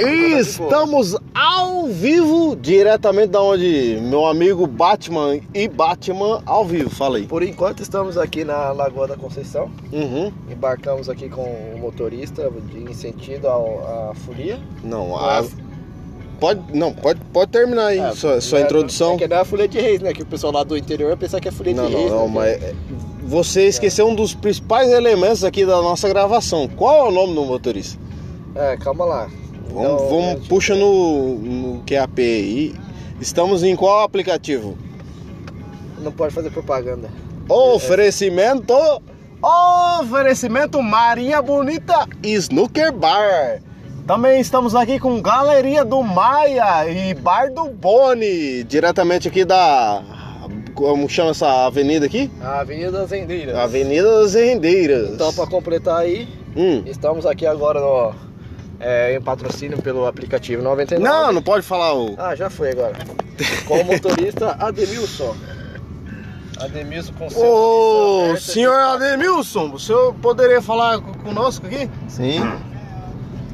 estamos ao vivo, diretamente da onde meu amigo Batman e Batman ao vivo, fala aí. Por enquanto estamos aqui na Lagoa da Conceição. Uhum. Embarcamos aqui com o motorista de em sentido à folia. Não, a... pode, não, pode, pode terminar aí É, sua, sua é- introdução. É que não é a folia de reis, né? Que o pessoal lá do interior vai pensar que é folia Não, de não, reis. não, né? mas é, você esqueceu um dos principais elementos aqui da nossa gravação. Qual é o nome do motorista? É, calma lá. Vamos, Então, vamos gente, puxa no, no QAP aí. Estamos em qual aplicativo? Não pode fazer propaganda. Oferecimento. Oferecimento Marinha Bonita Snooker Bar. Também estamos aqui com Galeria do Maia e Bar do Boni, diretamente aqui da como chama essa avenida aqui? Avenida das Rendeiras. Avenida das Rendeiras. Então, pra completar aí, Hum. estamos aqui agora no, é, em patrocínio pelo aplicativo 99. Não, não pode falar o. Ah, já foi agora. Com o motorista Ademilson. Ademilson com. Ô, senhor Ademilson, o senhor poderia falar co- conosco aqui? Sim.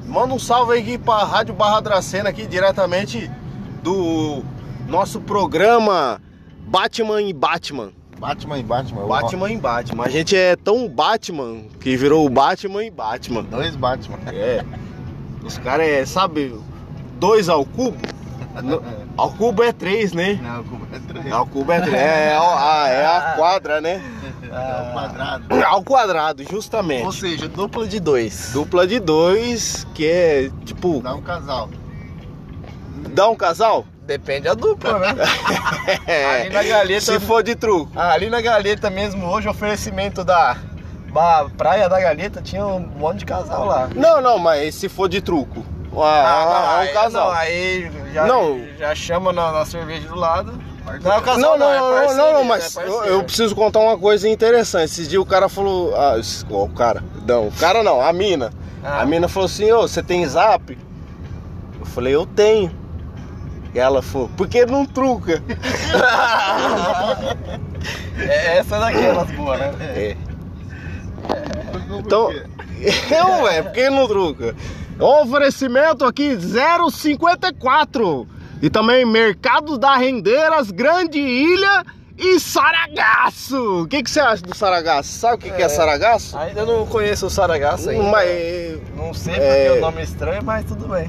Manda um salve aí aqui pra Rádio Barra Dracena aqui diretamente do nosso programa Batman e Batman. Batman e Batman. Batman e Batman. A gente é tão Batman que virou o Batman e Batman. Dois Batman. É. Os caras é, sabe, dois ao cubo? No- ao cubo é três, né? Não, como é três. Ao cubo é três. É, a, é a quadra, né? É o quadrado. Ao quadrado, justamente. Ou seja, dupla de dois. Dupla de dois, que é tipo. Dá um casal. Dá um casal? Depende da dupla, né? Ali na Galeta- Se for de truco. Ah, ali na Galeta mesmo, hoje, oferecimento da, da Praia da Galeta, tinha um monte de casal lá. Não, não, mas se for de truco. Ah, é aí, um casal. Não, aí já, Não. já chama na, na cerveja do lado. Não é o casal, Não, não, é não, parceiro, não, não, é mas eu, parceiro. eu preciso contar uma coisa interessante. Esses dias o cara falou. Ah, o cara. Não, o cara não, a mina. Ah. A mina falou assim: Ô, você tem zap? Eu falei: Eu tenho. E ela falou: Por que não truca? É, essa é daquelas boas, né? É. Então, eu, velho, por que não truca? Oferecimento aqui 054. E também Mercado da Rendeiras, Grande Ilha e Saragaço. O que, que você acha do Saragaço? Sabe o que, que é É. Saragaço? Ainda não conheço o Saragaço ainda. Mas. Não sei É. porque o nome é estranho, mas tudo bem.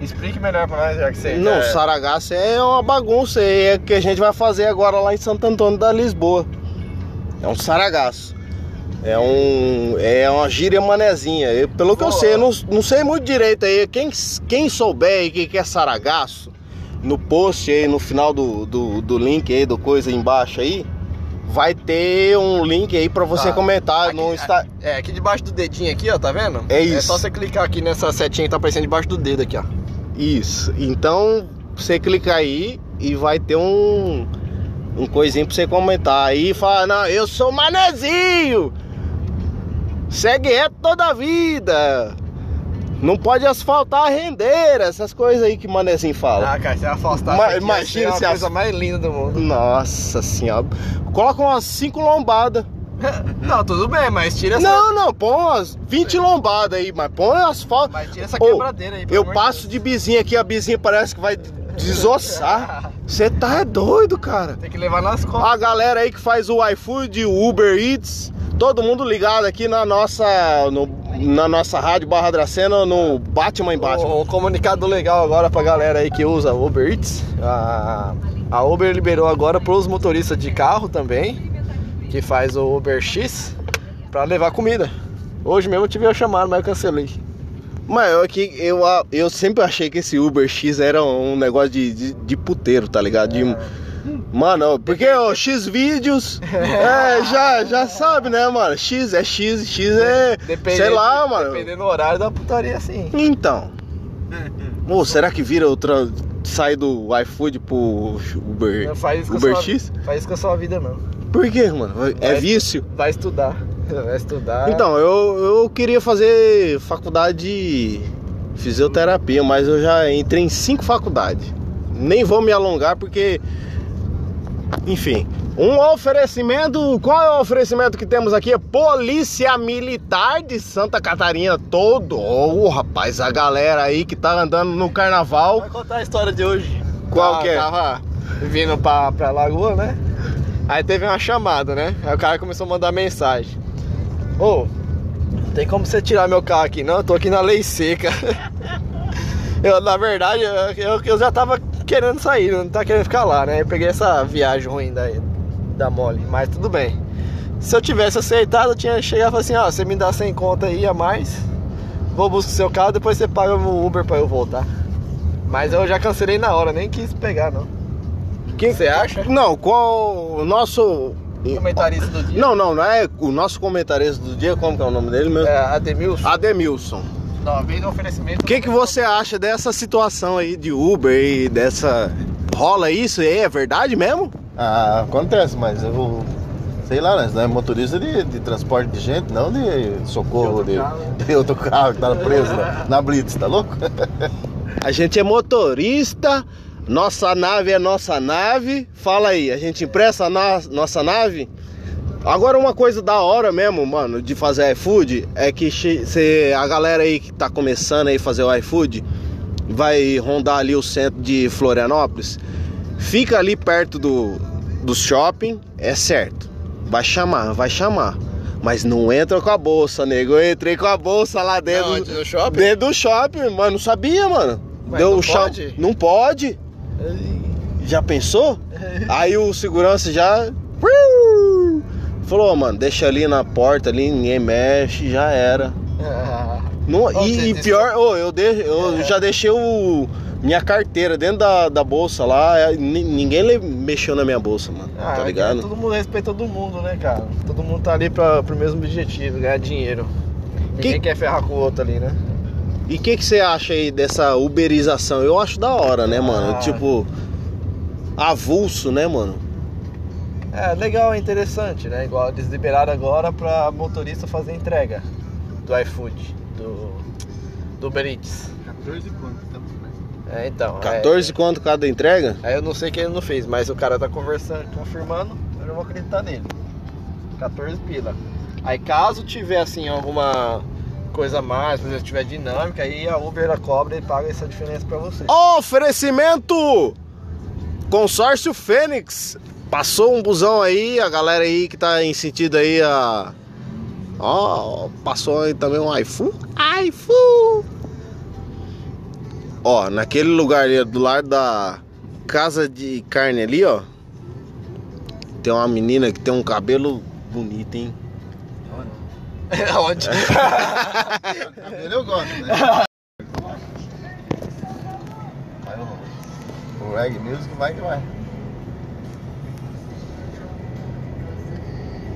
Explique melhor pra nós, já que você. Não, já- Saragaço é uma bagunça. É que a gente vai fazer agora lá em Santo Antônio da Lisboa. É um Saragaço. É um. É uma gíria manezinha. Eu- pelo que eu sei, eu não, não sei muito direito aí. Quem, quem souber aí o que, que é Saragaço, no post aí, no final do, do, do link aí, do coisa aí embaixo aí, vai ter um link aí pra você Tá. comentar Aqui- no Insta. É, aqui debaixo do dedinho aqui, ó, tá vendo? É É isso. só você clicar aqui nessa setinha que tá aparecendo debaixo do dedo aqui, ó. Isso. Então, você clica aí e vai ter um um coisinho pra você comentar aí e falar, não, eu sou manezinho. Segue reto toda a vida. Não pode asfaltar a rendeira, essas coisas aí que manezinho fala. Ah, cara, você vai afastar Ma- imagina se a a- coisa mais linda do mundo. Nossa senhora. Coloca umas 5 lombadas. Não, tudo bem, mas tira essa, Não, não, põe umas 20 lombadas aí, mas põe asfalto. mas tira essa quebradeira aí. Eu passo de bizinha aqui, a bizinha parece que vai desossar. Você tá é doido, cara. Tem que levar nas costas. A galera aí que faz o iFood, o Uber Eats, todo mundo ligado aqui na nossa, no- na nossa rádio Barra Dracena, no Batman em Batman. Um, um comunicado legal agora pra galera aí que usa Uber Eats. A, a Uber liberou agora pros motoristas de carro também, que faz o Uber X, pra levar comida. Hoje mesmo eu tive a chamada, mas eu cancelei. Mas eu, aqui, eu, eu sempre achei que esse Uber X era um negócio de, de, de puteiro, tá ligado? De, Mano, porque o X vídeos, é, já, já sabe, né, mano? X é X, X é, sei lá, mano. Dependendo do horário da putaria, sim. Então. Ou será que vira outra. Sai do iFood pro Uber, Não faz Uber sua, X? Faz isso com a sua vida, não. Por quê, mano? É Vai- vício? Vai estudar. Vai estudar. Então, eu, eu queria fazer faculdade de fisioterapia, mas eu já entrei em cinco faculdades. Nem vou me alongar porque Enfim, um oferecimento. Qual é o oferecimento que temos aqui? Polícia Militar de Santa Catarina todo. Ô, rapaz, a galera aí que tá andando no carnaval. Vai contar a história de hoje. Qual Tava- que é? Tava vindo pra, pra lagoa, né? Aí teve uma chamada, né? Aí o cara começou a mandar mensagem. Ô, tem como você tirar meu carro aqui? Não, eu tô aqui na lei seca. Eu, na verdade, eu, eu já tava querendo sair, não tá querendo ficar lá, né? Eu peguei essa viagem ruim da, da mole, mas tudo bem. Se eu tivesse aceitado, eu tinha chegado e falado assim, ó, você me dá 100 conta aí a mais, vou buscar o seu carro, depois você paga o Uber pra eu voltar. Mas eu já cancelei na hora, nem quis pegar, não. Quem Você acha? Não, qual o nosso. Comentarista do dia. Não, não, não é o nosso comentarista do dia, como que é o nome dele mesmo? É, Ademilson. Ademilson. Não, vem do oferecimento. O que, que você acha dessa situação aí de Uber e dessa. Rola isso aí? É verdade mesmo? Ah, acontece, mas eu. Sei lá, nós não é motorista de, de transporte de gente, não de socorro De de, outro carro. de outro carro que tá preso na, na Blitz, tá louco? A gente é motorista, nossa nave é nossa nave. Fala aí, a gente empresta a na- nossa nave? Agora uma coisa da hora mesmo, mano, de fazer iFood é que cê, a galera aí que tá começando aí a fazer o iFood vai rondar ali o centro de Florianópolis. Fica ali perto do, do shopping, é certo. Vai chamar, vai chamar. Mas não entra com a bolsa, nego. Eu entrei com a bolsa lá dentro. Não, no shopping? Dentro do shopping, mano. Não sabia, mano. Mas Deu não cham- pode? Não pode. Já pensou? Aí o segurança já. Falou, "Ô, mano, deixa ali na porta ali, ninguém mexe, já era. Não, e, e pior, ô, eu, de- eu já deixei o, minha carteira dentro da, da bolsa lá. é, ni- ninguém mexeu na minha bolsa, mano. Ah, tá ligado? Todo mundo respeita todo mundo, né, cara? Todo mundo tá ali pra, pro mesmo objetivo, ganhar dinheiro. Ninguém Que- quer ferrar com o outro ali, né? E o que, que você acha aí dessa uberização? Eu acho da hora, né, mano? Ah. Tipo, avulso, né, mano? É legal, é interessante, né? Igual eles liberaram agora pra motorista fazer entrega do iFood, do, do Uber Eats. 14 quanto? É, então. 14 é, quanto cada entrega? Aí eu não sei que ele não fez, mas o cara tá conversando, confirmando, eu não vou acreditar nele. 14 pila. Aí caso tiver assim alguma coisa a mais, por exemplo, tiver dinâmica, aí a Uber ela cobra e paga essa diferença pra você. Oferecimento! Consórcio Fênix. Passou um busão aí, a galera aí que tá em sentido aí a. Ó, passou aí também um iFood. iFood! Ó, naquele lugar ali, do lado da casa de carne ali, ó. Tem uma menina que tem um cabelo bonito, hein? Onde? Cabelo eu gosto, né? Vai o, reggae music vai que vai.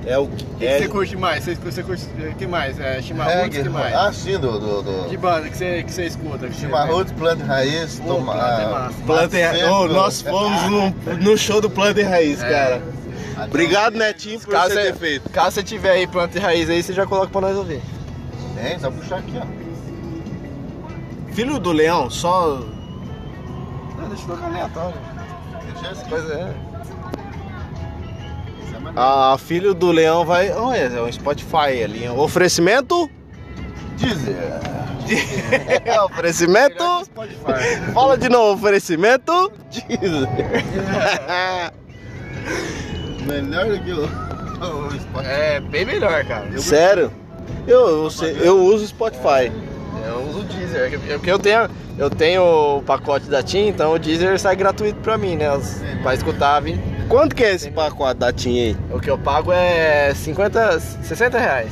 É o O que você curte mais? Você, você curte o que mais? É, chimarruts, o que mais? ah, sim, do... do, do... De banda que você, que você escuta? Que Chimarruts, planta raiz, toma... planta é massa. Planta e Macento. Ô, nós fomos no, no show do Planta e Raiz, É. cara. Obrigado, Netinho, por Caso você ter feito. caso você tiver aí planta e raiz aí, você já coloca pra nós ouvir. Tem, só puxar aqui, ó. Filho do Leão, só. Não, deixa eu tocar aleatório. Deixa assim. Pois é. Isso é maneiro. A filho do Leão vai. Olha, é um Spotify ali. Oferecimento? Dizer. oferecimento? Fala de novo, oferecimento? Diz. Melhor do que o, o Spotify. É bem melhor, cara. Eu, Sério? Eu, eu, sei- eu uso Spotify. eu uso o Deezer. é Porque eu tenho, eu tenho o pacote da TIM, então o Deezer sai gratuito pra mim, né? Pra escutar, vim. Quanto que é esse pacote da TIM aí? O que eu pago é 50, 60 reais.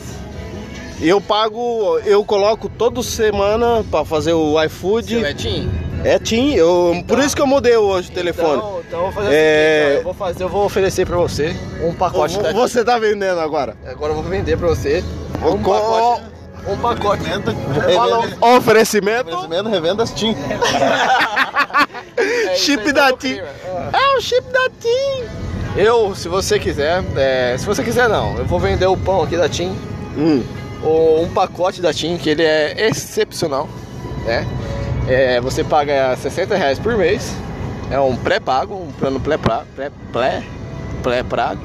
Eu pago, eu coloco toda semana pra fazer o iFood. Seu é TIM? É TIM, eu, por isso que eu mudei hoje o telefone. Então, então eu vou fazer o É. seguinte, ó, eu vou fazer, eu vou oferecer pra você um pacote da TIM. Você tá vendendo agora? Agora eu vou vender pra você um Co- pacote. Um pacote. Revenda, Fala revenda, oferecimento. oferecimento, revendas TIM. É, Chip da então, TIM. É o chip da TIM. Eu, se você quiser, é, se você quiser não, eu vou vender o pão aqui da TIM, Hum. ou um pacote da TIM, que ele é excepcional, né? É, você paga 60 reais por mês, é um pré-pago, um plano pré-pra- pré- pré- é praga.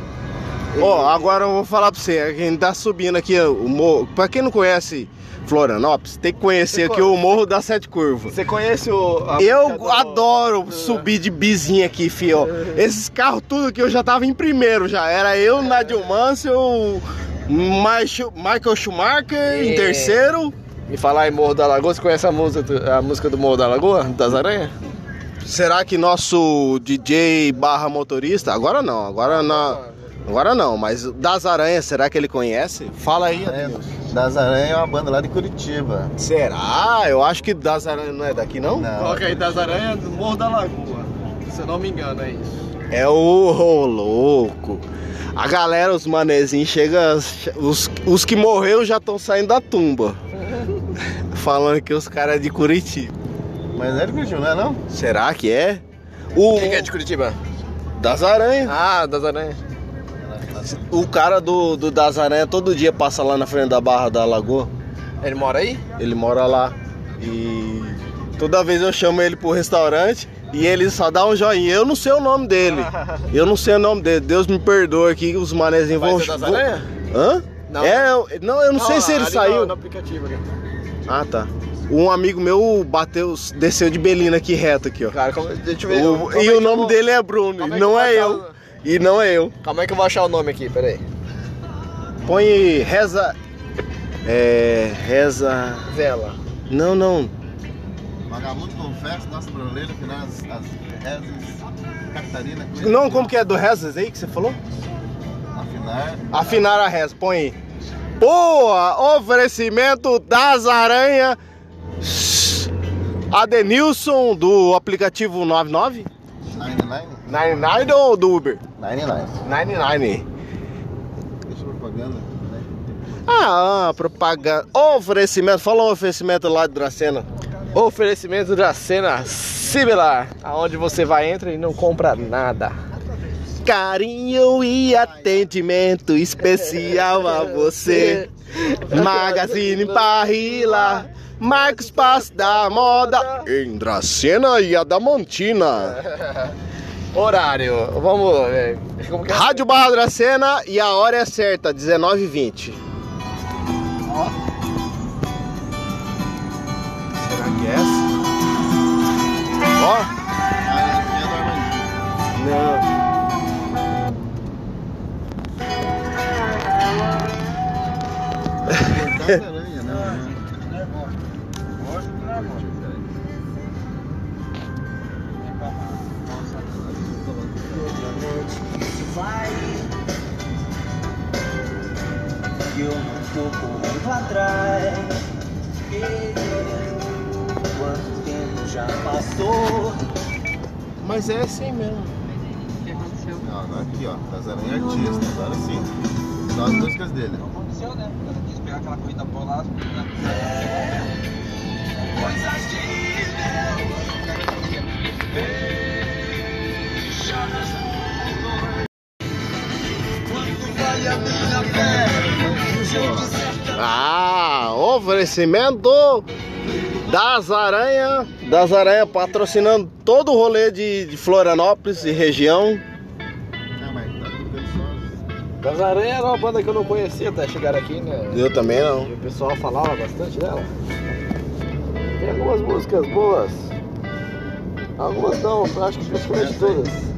Ó, agora eu vou falar pra você, a gente tá subindo aqui o morro. Pra quem não conhece Florianópolis, tem que conhecer Você aqui o Morro das Sete Curvas. Você conhece o. Eu música do- adoro subir de bizinha aqui, fio. Esses carros tudo que eu já tava em primeiro já. Era eu, Nadio Mansell, Michael Michael Schumacher em É. terceiro. E falar em Morro da Lagoa, você conhece a música, do- a música do Morro da Lagoa? Das Aranhas? Será que nosso DJ barra motorista? Agora não, agora na. Agora não, mas das aranhas, será que ele conhece? Fala aí, É, Adeus. das Aranhas é uma banda lá de Curitiba. Será? Eu acho que das aranhas não é daqui, não? Não. Coloca aí das Aranhas do Morro da Lagoa. Se eu não me engano, é isso. É o ô, louco. A galera, os manezinhos, chega. Os, os que morreram já estão saindo da tumba. Falando que os caras é de Curitiba. Mas não é de Curitiba, não é não? Será que é? O Quem que é de Curitiba? das aranhas. Ah, das Aranhas. O cara do, do das aranhas todo dia passa lá na frente da barra da lagoa. Ele mora aí? Ele mora lá. E toda vez eu chamo ele pro restaurante e ele só dá um joinha. Eu não sei o nome dele. Eu não sei o nome dele. Deus me perdoe aqui, os manezinhos vão. Ser das Aranhas? Hã? Não. É, não, eu não, sei se ele saiu. No, no aplicativo aqui. Ah, tá. Um amigo meu bateu, desceu de Belina aqui reto aqui, ó. Cara, como, deixa eu ver. O- como e é o que nome vou- dele é Bruno, e é que não é eu. achar E não é eu. Calma aí que eu vou achar o nome aqui, peraí. Põe reza. É. Reza. Vela. Não, não. Vagabundo confesso, nossa brasileira, final as, as rezas, Catarina, Não, como que é do rezas aí que você falou? Afinar. Afinar a reza, põe aí. Boa! Oferecimento das aranhas. Adenilson do aplicativo 99? 99? 99 ou do Uber? 99. 99. Deixa propaganda. né? Ah, ah, propaganda. Oferecimento, fala um oferecimento lá de Dracena. Oferecimento da cena similar, aonde você vai, entra e não compra nada. Carinho e atendimento especial a você. Magazine Parrila, Marcos Pass da Moda. Em Dracena e Adamantina. Horário, vamos. é, como que é? Rádio Barra Dracena e a hora é certa, 19h20. Será que é essa? Ó. Ah, é Armandinho. Não. Não. Eu não tô correndo atrás. Quanto tempo já passou? Mas é assim mesmo. Não, agora aqui, ó. Das Aranhas Artista, agora sim. Só as músicas dele. Aconteceu, né? Aquela corrida boa lá. Ah, oferecimento das aranhas. Das aranhas patrocinando todo o rolê de, de Florianópolis e região. Aranhas era uma banda que eu não conhecia até chegar aqui, né? Eu também E não. o pessoal falava bastante dela. Tem algumas músicas boas. Algumas não, eu acho que praticamente todas.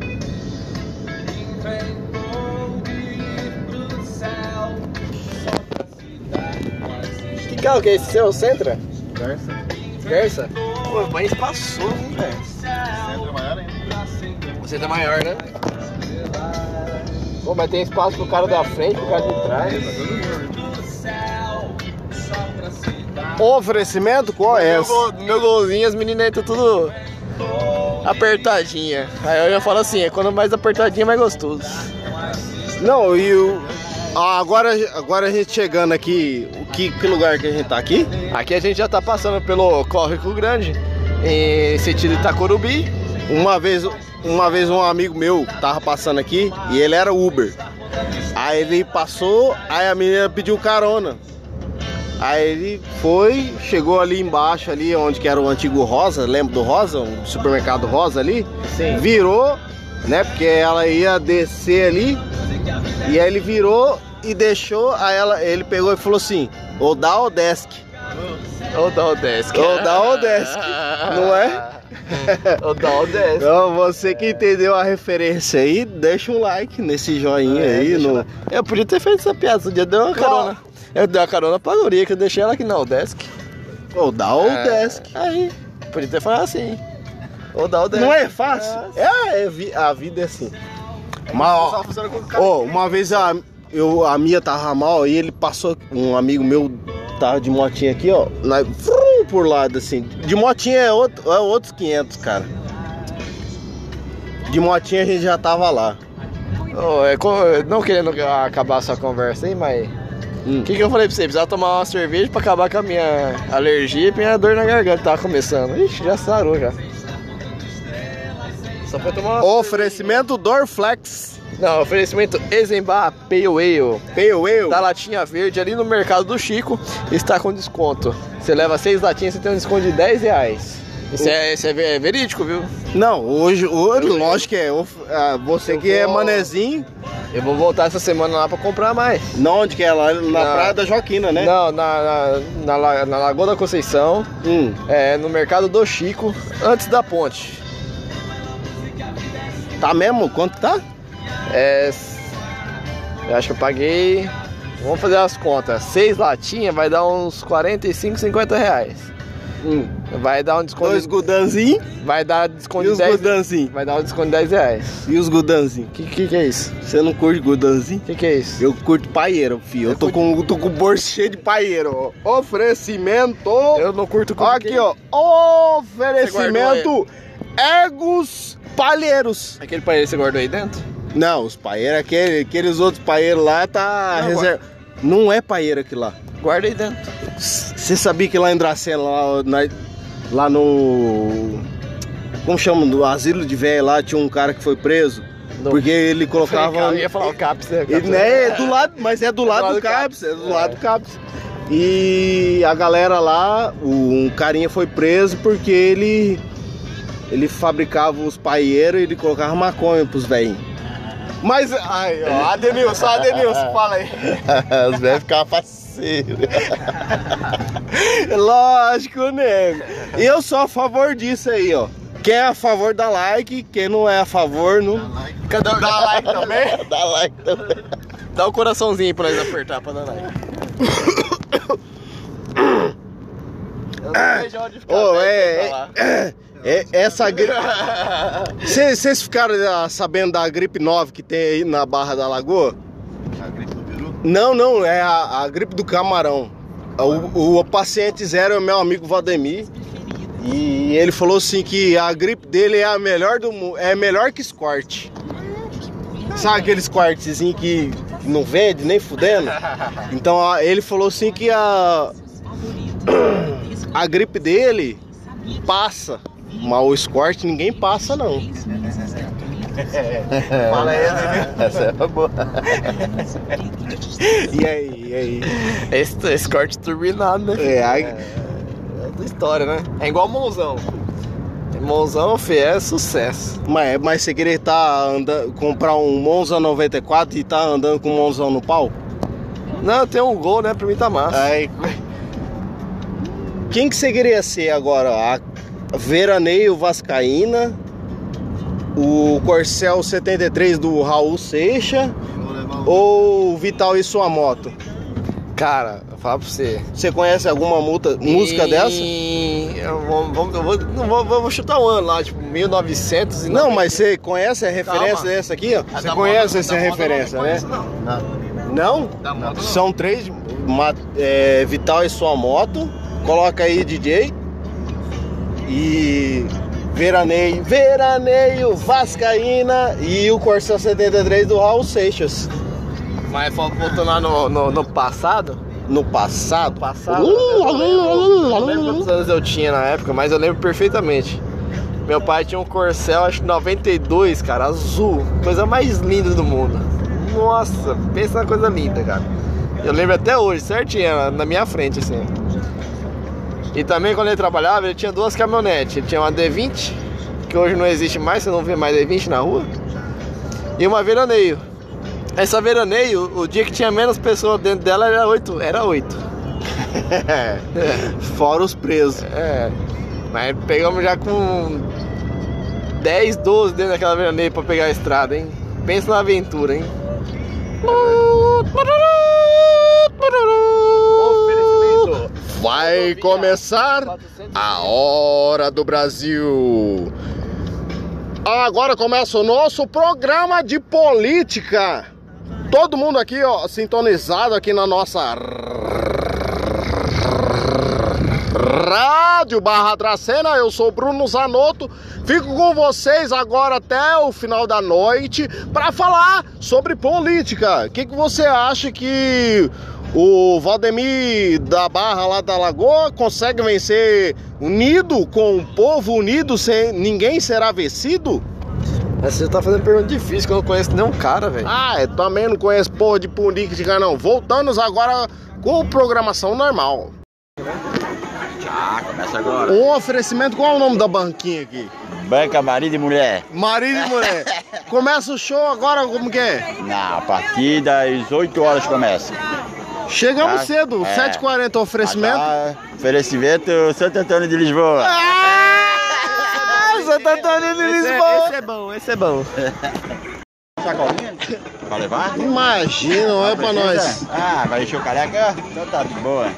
Que carro que é esse seu? Sentra? Garça. Versa? Pô, mas passou, hein, velho? Centro é maior ainda. O Sentra é maior, né? Pô, mas tem espaço pro cara da frente, pro cara de trás. Oferecimento qual é Meu, gol, meu golzinho, as meninas entram tudo apertadinha. Aí eu já falo assim, é quando mais apertadinha, mais gostoso. Não, e o. ah, agora, agora a gente chegando aqui. O que, que lugar que a gente tá aqui? Aqui a gente já tá passando pelo Córrego Grande, em sentido Itacorubi. Uma vez, uma vez um amigo meu tava passando aqui e ele era Uber. Aí ele passou, aí a menina pediu carona. Aí ele foi, chegou ali embaixo, ali onde que era o antigo Rosa, lembra do Rosa? Um supermercado Rosa ali? Sim. Virou, né? Porque ela ia descer ali e aí ele virou e deixou, aí ela, ele pegou e falou assim: ou dá ou desce. Ou dá o desk. Ou dá ou desce, não é? O desk. Então, você que entendeu a referência aí, deixa um like nesse joinha É, aí. No... lá. Eu podia ter feito essa piada, dia deu uma carona. Eu dei uma carona pra guria, que eu deixei ela aqui na desk. Ou dá ou É. Aí, podia ter falado assim. Ou dá o desk. Não é fácil? É, é vi- a vida é assim. Mas, ó, Ô, uma vez a, eu, a Mia tava mal e ele passou, um amigo meu tava de motinha aqui, ó, na, por lado assim. De motinha é, outro, é outros 500, cara. De motinha a gente já tava lá. Ô, é, não querendo acabar essa conversa aí, mas. Hum. O que, que eu falei pra você? Precisava tomar uma cerveja pra acabar com a minha alergia e minha dor na garganta tava começando. Ixi, já sarou já. Só foi tomar uma Oferecimento Dorflex. Não, oferecimento Eisenbach Pale Ale. Pale Ale. Da latinha verde ali no mercado do Chico está com desconto. Você leva seis latinhas, você tem um desconto de 10 reais. Isso é, isso é ve- verídico, viu? Não, hoje, hoje lógico que é. ah, Você Eu que é vou- manezinho, Eu vou voltar essa semana lá pra comprar mais. não onde que é? Lá na Não. Praia da Joaquina, né? Não, na, na, na, na Lagoa da Conceição, Hum. é, no mercado do Chico, antes da ponte. Tá mesmo? Quanto tá? É, eu acho que eu paguei. Vamos fazer as contas. Seis latinhas vai dar uns 45, 50 reais. Hum. Vai dar um desconto. Dois gudanzinhos Vai dar desconto e de os 10 gudanzinhos. Vai dar um desconto de 10 reais. E os gudanzinhos. Que que, que é isso? Você não curte gudanzinho? Que que é isso? Eu curto paieiro, filho. Eu tô com, tô com o bolso cheio de paieiro. Oferecimento. Eu não curto Ó, aqui, ó. Oferecimento Egos Palheiros. Aquele país você guardou aí dentro? Não, os paeiros, aquele, aqueles outros paeiros lá tá Não, reserva. Não é paeiro aqui lá. Guarda aí dentro. Você sabia que lá em Dracena, lá, na- lá no. Como chama? No asilo de velho lá, tinha um cara que foi preso. No- Porque ele colocava. Eu ia falar o CAPS, né? Ele, né, é do lado, mas é do lado do CAPS, é do lado do CAPS. E a galera lá, um carinha foi preso porque ele ele fabricava os paieiros e ele colocava maconha pros velhinhos. Mas, ai, ó, Adenilson, Adenilson, fala aí. Os velhos ficavam faceiros. Lógico, nego. Eu sou a favor disso aí, ó. Quem é a favor dá like, quem não é a favor não. Cadê o dá like também? Dá like também. Dá o coraçãozinho pra nós apertar pra dar like. Eu não vejo onde ficar Ô, velho é, é, é- essa gripe. Vocês ficaram ah, sabendo da gripe nova que tem aí na Barra da Lagoa? A gripe do peru? Não, não, é a, a gripe do camarão. O, o paciente zero é o meu amigo Valdemir. E ele falou assim que a gripe dele é a melhor do mundo, é melhor que Squirt. Sabe aqueles quartezinhos que não vende nem fudendo? Então a- ele falou assim que a a gripe dele passa, mas o ninguém passa não. Fala aí, né? Essa é boa. E aí, e aí? Esse, esse corte turbinado, né? É, aí- É outra história, né? É igual Monzão. Monzão, fê, é sucesso. Mas, mas você querer tá andando, comprar um Monza 94 e tá andando com um Monzão no pau? Não, tem um gol, né? Pra mim tá massa. Aí. Quem que você queria ser agora? A Veraneio Vascaína, o Corcel 73 do Raul Seixas ou o Vital e sua moto? Cara, eu falo pra você. Você conhece alguma multa- música E- dessa? Eu vou, vou- eu vou, não vou, vou chutar um ano lá, tipo 1900 e Não, mas você conhece a referência Calma. dessa aqui? ó? A Você da conhece moda- essa referência, não né? conheço, não. Não? Não. São três, ma- é, Vital e sua moto. Coloca aí DJ. E Veraneio, Veraneio Vascaína e o Corsa 73 do Raul Seixas. Mas voltando lá no, no, no passado, No passado. passado, eu não lembro, eu lembro quantos anos eu tinha na época, mas eu lembro perfeitamente. Meu pai tinha um Corcel, acho que 92, cara, azul, coisa mais linda do mundo. Nossa, pensa na coisa linda, cara. Eu lembro até hoje, certinho, na minha frente, assim. E também quando ele trabalhava, ele tinha duas caminhonetes. Ele tinha uma D20, que hoje não existe mais, você não vê mais D20 na rua. e uma veraneio. Essa veraneio, o dia que tinha menos pessoas dentro dela era oito. Era oito. É. Fora os presos. É. Mas pegamos já com 10, 12 dentro daquela veraneio pra pegar a estrada, hein? Pensa na aventura, hein? Vai começar a Hora do Brasil. Agora começa o nosso programa de política. Todo mundo aqui, ó, sintonizado aqui na nossa Rádio Barra Dracena. Eu sou Bruno Zanotto. Fico com vocês agora até o final da noite para falar sobre política. O que, que você acha que o Valdemir da Barra lá da Lagoa consegue vencer unido com o povo unido sem ninguém será vencido? Você tá fazendo pergunta difícil que eu não conheço nenhum cara, velho. Ah, eu também não conheço porra de política não. Voltamos agora com programação normal. Ah, começa agora. Um oferecimento, qual é o nome da banquinha aqui? Banca marido e mulher. Marido e mulher. Começa o show agora, como que é? Na partir das 8 horas começa. Chegamos Ah, cedo, é. 7h40 oferecimento. Ah, oferecimento Santo Antônio de Lisboa. Ah, Santo Antônio de Lisboa. é bom, esse é bom. Sacolinha? Pra levar? Imagina, não é pra nós. Ah, vai encher o careca? Então tá de boa.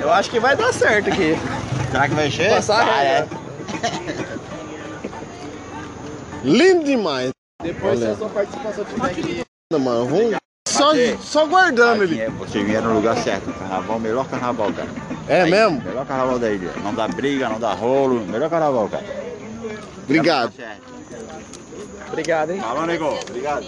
Eu acho que vai dar certo aqui. Será que vai encher? Passar a ah, é. Lindo demais. Depois Olha. se a sua participação tiver aqui. Mano, vamos só, só guardando ele. é, Você vier no lugar certo. Carnaval, melhor carnaval, cara. É Aí, mesmo? Melhor carnaval da ilha. Não dá briga, não dá rolo. Melhor carnaval, cara. Obrigado. Obrigado, hein? Falou, nego. Obrigado.